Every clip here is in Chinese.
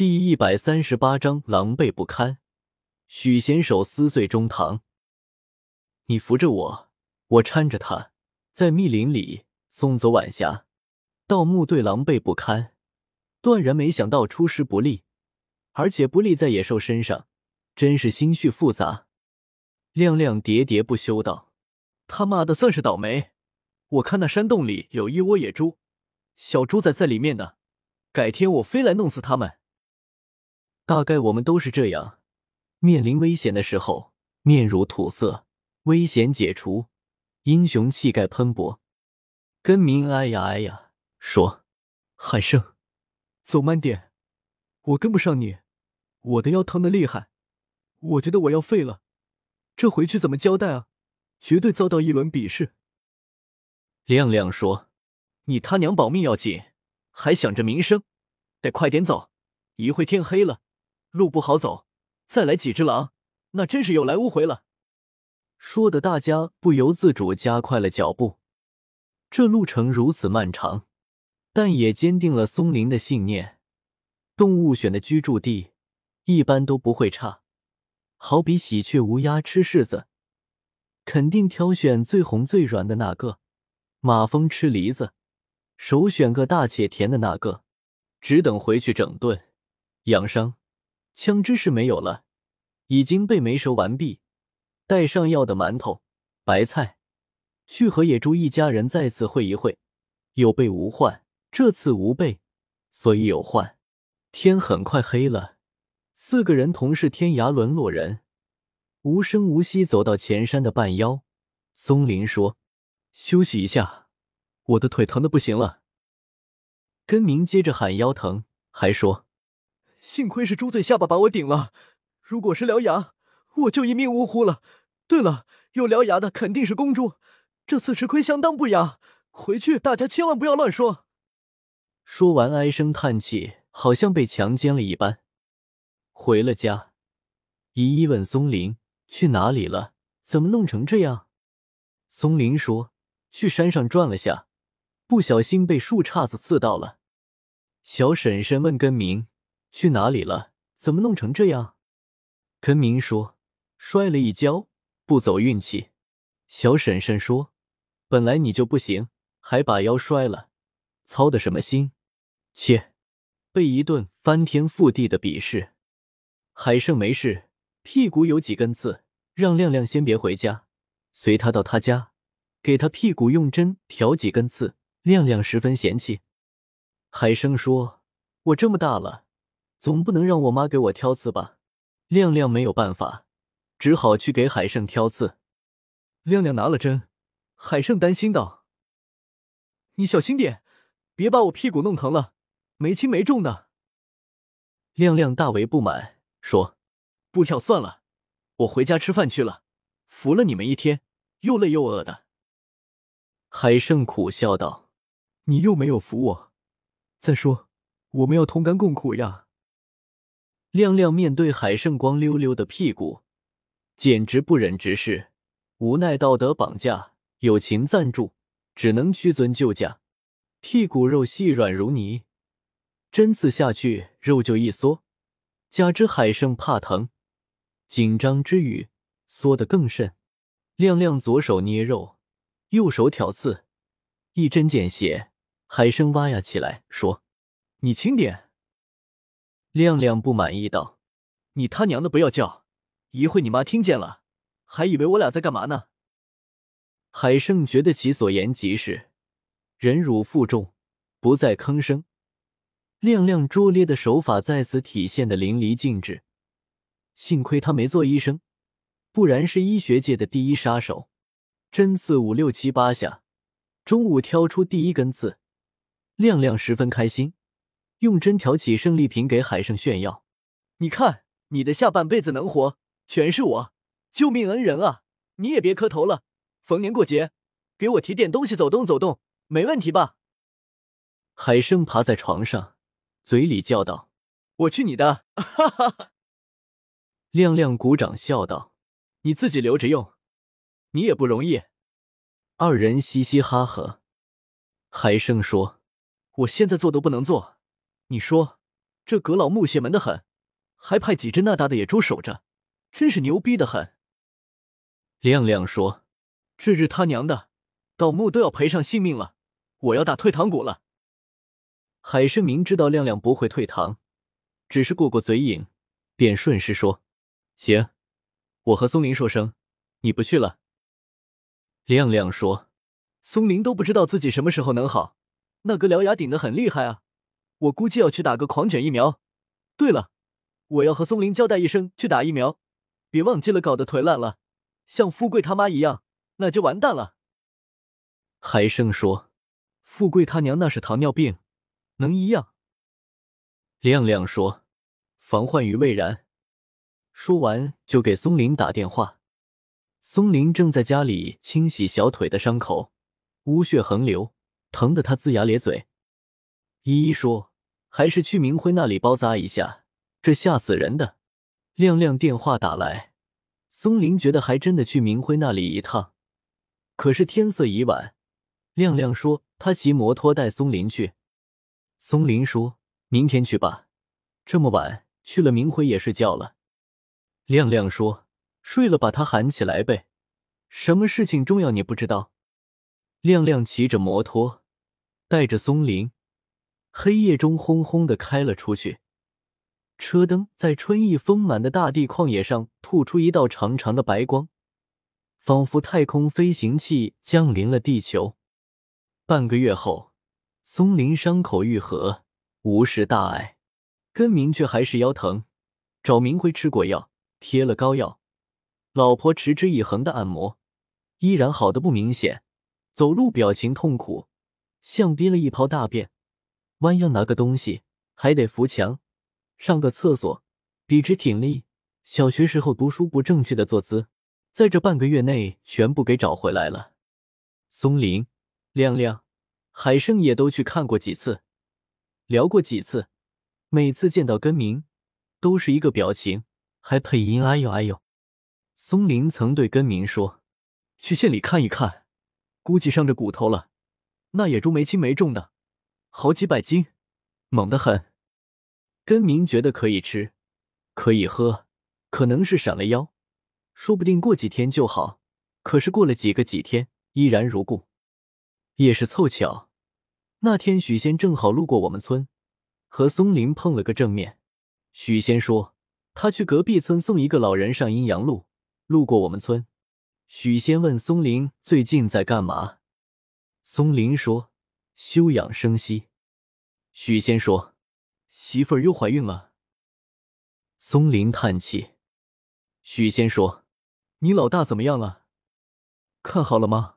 第一百三十八章狼狈不堪。许贤手撕碎中堂，你扶着我，我搀着他，在密林里送走晚霞。盗墓队狼狈不堪，断然没想到出师不利，而且不利在野兽身上，真是心绪复杂。亮亮喋喋不休道：“他妈的，算是倒霉！我看那山洞里有一窝野猪，小猪仔在里面呢。改天我非来弄死他们。”大概我们都是这样，面临危险的时候，面如土色；危险解除，英雄气概喷薄。根明哎呀哎呀，说：“海生，走慢点，我跟不上你，我的腰疼的厉害，我觉得我要废了，这回去怎么交代啊？绝对遭到一轮鄙视。”亮亮说：“你他娘保命要紧，还想着名声，得快点走，一会天黑了。”路不好走，再来几只狼，那真是有来无回了。说的大家不由自主加快了脚步。这路程如此漫长，但也坚定了松林的信念：动物选的居住地一般都不会差。好比喜鹊、乌鸦吃柿子，肯定挑选最红最软的那个；马蜂吃梨子，首选个大且甜的那个，只等回去整顿养伤。枪支是没有了，已经被没收完毕。带上药的馒头、白菜，去和野猪一家人再次会一会。有备无患，这次无备，所以有患。天很快黑了，四个人同是天涯沦落人，无声无息走到前山的半腰。松林说：“休息一下，我的腿疼的不行了。”根明接着喊腰疼，还说。幸亏是猪嘴下巴把我顶了，如果是獠牙，我就一命呜呼了。对了，有獠牙的肯定是公猪，这次吃亏相当不雅。回去大家千万不要乱说。说完，唉声叹气，好像被强奸了一般。回了家，依依问松林去哪里了，怎么弄成这样？松林说去山上转了下，不小心被树杈子刺到了。小婶婶问根明。去哪里了？怎么弄成这样？根明说：“摔了一跤，不走运气。”小婶婶说：“本来你就不行，还把腰摔了，操的什么心？”切，被一顿翻天覆地的鄙视。海胜没事，屁股有几根刺，让亮亮先别回家，随他到他家，给他屁股用针挑几根刺。亮亮十分嫌弃。海生说：“我这么大了。”总不能让我妈给我挑刺吧？亮亮没有办法，只好去给海胜挑刺。亮亮拿了针，海胜担心道：“你小心点，别把我屁股弄疼了，没轻没重的。”亮亮大为不满，说：“不挑算了，我回家吃饭去了。服了你们一天，又累又饿的。”海胜苦笑道：“你又没有服我，再说我们要同甘共苦呀。”亮亮面对海胜光溜溜的屁股，简直不忍直视，无奈道德绑架，友情赞助，只能屈尊就驾。屁股肉细软如泥，针刺下去肉就一缩，加之海胜怕疼，紧张之余缩得更甚。亮亮左手捏肉，右手挑刺，一针见血。海生哇呀起来说：“你轻点。”亮亮不满意道：“你他娘的不要叫，一会你妈听见了，还以为我俩在干嘛呢。”海胜觉得其所言极是，忍辱负重，不再吭声。亮亮拙劣的手法在此体现的淋漓尽致。幸亏他没做医生，不然是医学界的第一杀手。针刺五六七八下，中午挑出第一根刺，亮亮十分开心。用针挑起胜利品给海胜炫耀，你看你的下半辈子能活，全是我救命恩人啊！你也别磕头了，逢年过节给我提点东西，走动走动，没问题吧？海生爬在床上，嘴里叫道：“我去你的！”哈哈哈。亮亮鼓掌笑道：“你自己留着用，你也不容易。”二人嘻嘻哈哈。海生说：“我现在做都不能做。”你说，这阁老木邪门的很，还派几只那大的野猪守着，真是牛逼的很。”亮亮说：“这日他娘的，盗墓都要赔上性命了，我要打退堂鼓了。”海生明知道亮亮不会退堂，只是过过嘴瘾，便顺势说：“行，我和松林说声，你不去了。”亮亮说：“松林都不知道自己什么时候能好，那个獠牙顶的很厉害啊，我估计要去打个狂犬疫苗。对了，我要和松林交代一声，去打疫苗，别忘记了，搞得腿烂了，像富贵他妈一样，那就完蛋了。”海生说：“富贵他娘那是糖尿病。”能一样？亮亮说：“防患于未然。”说完就给松林打电话。松林正在家里清洗小腿的伤口，污血横流，疼得他龇牙咧嘴。依依说：“还是去明辉那里包扎一下，这吓死人的。”亮亮电话打来，松林觉得还真的去明辉那里一趟。可是天色已晚，亮亮说他骑摩托带松林去。松林说：“明天去吧，这么晚去了，明辉也睡觉了。”亮亮说：“睡了，把他喊起来呗。什么事情重要你不知道？”亮亮骑着摩托，带着松林，黑夜中轰轰的开了出去。车灯在春意丰满的大地旷野上吐出一道长长的白光，仿佛太空飞行器降临了地球。半个月后。松林伤口愈合，无事大碍，根明却还是腰疼，找明辉吃过药，贴了膏药，老婆持之以恒的按摩，依然好的不明显。走路表情痛苦，像憋了一泡大便，弯腰拿个东西还得扶墙，上个厕所笔直挺立，小学时候读书不正确的坐姿，在这半个月内全部给找回来了。松林，亮亮。海生也都去看过几次，聊过几次，每次见到根明，都是一个表情，还配音哎呦哎呦。松林曾对根明说：“去县里看一看，估计伤着骨头了。那野猪没轻没重的，好几百斤，猛得很。”根明觉得可以吃，可以喝，可能是闪了腰，说不定过几天就好。可是过了几个几天，依然如故。也是凑巧。那天许仙正好路过我们村，和松林碰了个正面。许仙说他去隔壁村送一个老人上阴阳路，路过我们村。许仙问松林最近在干嘛，松林说休养生息。许仙说媳妇儿又怀孕了。松林叹气。许仙说你老大怎么样了？看好了吗？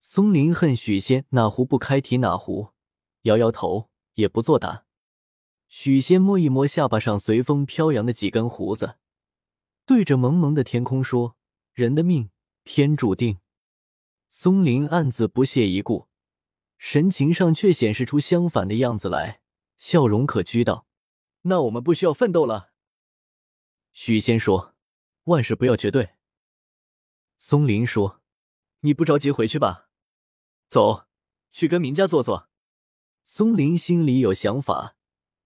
松林恨许仙哪壶不开提哪壶，摇摇头也不作答。许仙摸一摸下巴上随风飘扬的几根胡子，对着蒙蒙的天空说：“人的命天注定。”松林暗自不屑一顾，神情上却显示出相反的样子来，笑容可掬道：“那我们不需要奋斗了。”许仙说：“万事不要绝对。”松林说：“你不着急回去吧？”走，去跟明家坐坐。松林心里有想法，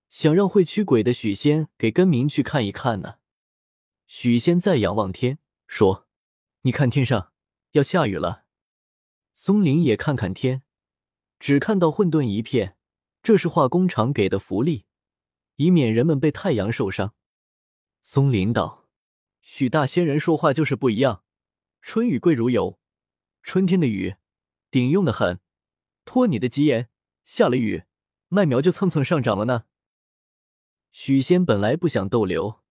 想让会驱鬼的许仙给根明去看一看呢。许仙再仰望天，说：“你看天上要下雨了。”松林也看看天，只看到混沌一片。这是化工厂给的福利，以免人们被太阳受伤。松林道：“许大仙人说话就是不一样。春雨贵如油，春天的雨。”顶用的很，托你的吉言，下了雨，麦苗就蹭蹭上涨了呢。许仙本来不想逗留，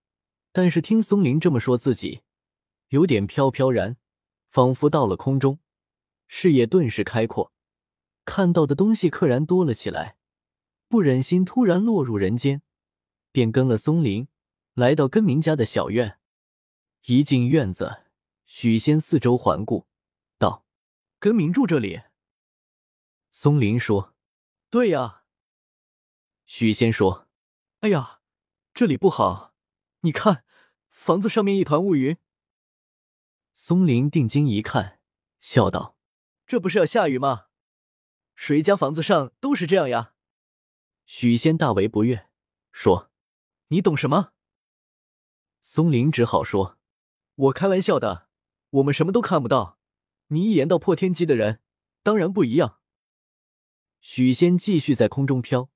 但是听松林这么说，自己有点飘飘然，仿佛到了空中，视野顿时开阔，看到的东西溘然多了起来，不忍心突然落入人间，便跟了松林来到根明家的小院。一进院子，许仙四周环顾。道根明住这里，松林说：“对呀。”许仙说：“哎呀，这里不好，你看房子上面一团乌云。”松林定睛一看，笑道：“这不是要下雨吗？谁家房子上都是这样呀？”许仙大为不悦，说：“你懂什么？”松林只好说：“我开玩笑的，我们什么都看不到。你一言道破天机的人，当然不一样。”许仙继续在空中飘，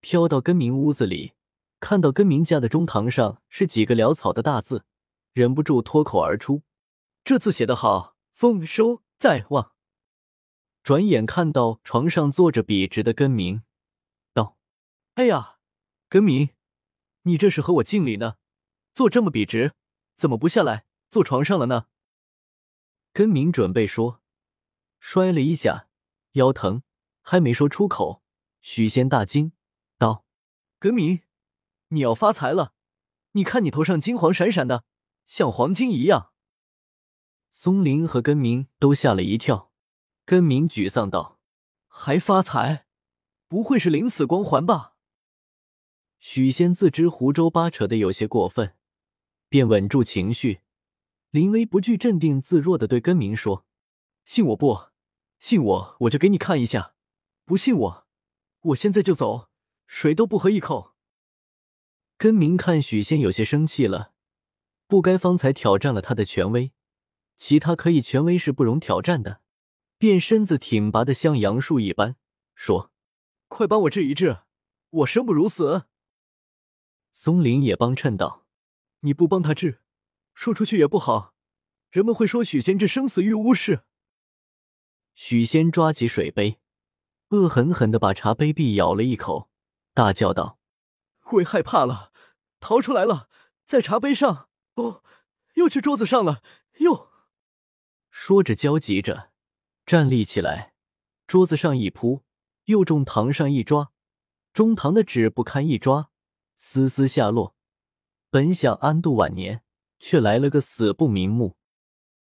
飘到根明屋子里，看到根明家的中堂上是几个潦草的大字，忍不住脱口而出：“这字写得好，丰收在望。”转眼看到床上坐着笔直的根明，道：“哎呀，根明，你这是和我敬礼呢？坐这么笔直，怎么不下来坐床上了呢？”根明准备说，摔了一下，腰疼。还没说出口，许仙大惊，道：“根明，你要发财了！你看你头上金黄闪闪的，像黄金一样。”松林和根明都吓了一跳。根明沮丧道：“还发财？不会是临死光环吧？”许仙自知胡诌八扯的有些过分，便稳住情绪，临危不惧、镇定自若的对根明说：“信我不？信我，我就给你看一下。”不信我，我现在就走，水都不喝一口。根明看许仙有些生气了，不该方才挑战了他的权威，其他可以权威是不容挑战的，便身子挺拔的像杨树一般，说：“快帮我治一治，我生不如死。”松林也帮衬道：“你不帮他治，说出去也不好，人们会说许仙这生死欲巫事。”许仙抓起水杯。恶狠狠的把茶杯壁咬了一口，大叫道：“鬼害怕了，逃出来了，在茶杯上！哦，又去桌子上了，又……”说着焦急着，站立起来，桌子上一扑，又中堂上一抓，中堂的纸不堪一抓，丝丝下落。本想安度晚年，却来了个死不瞑目。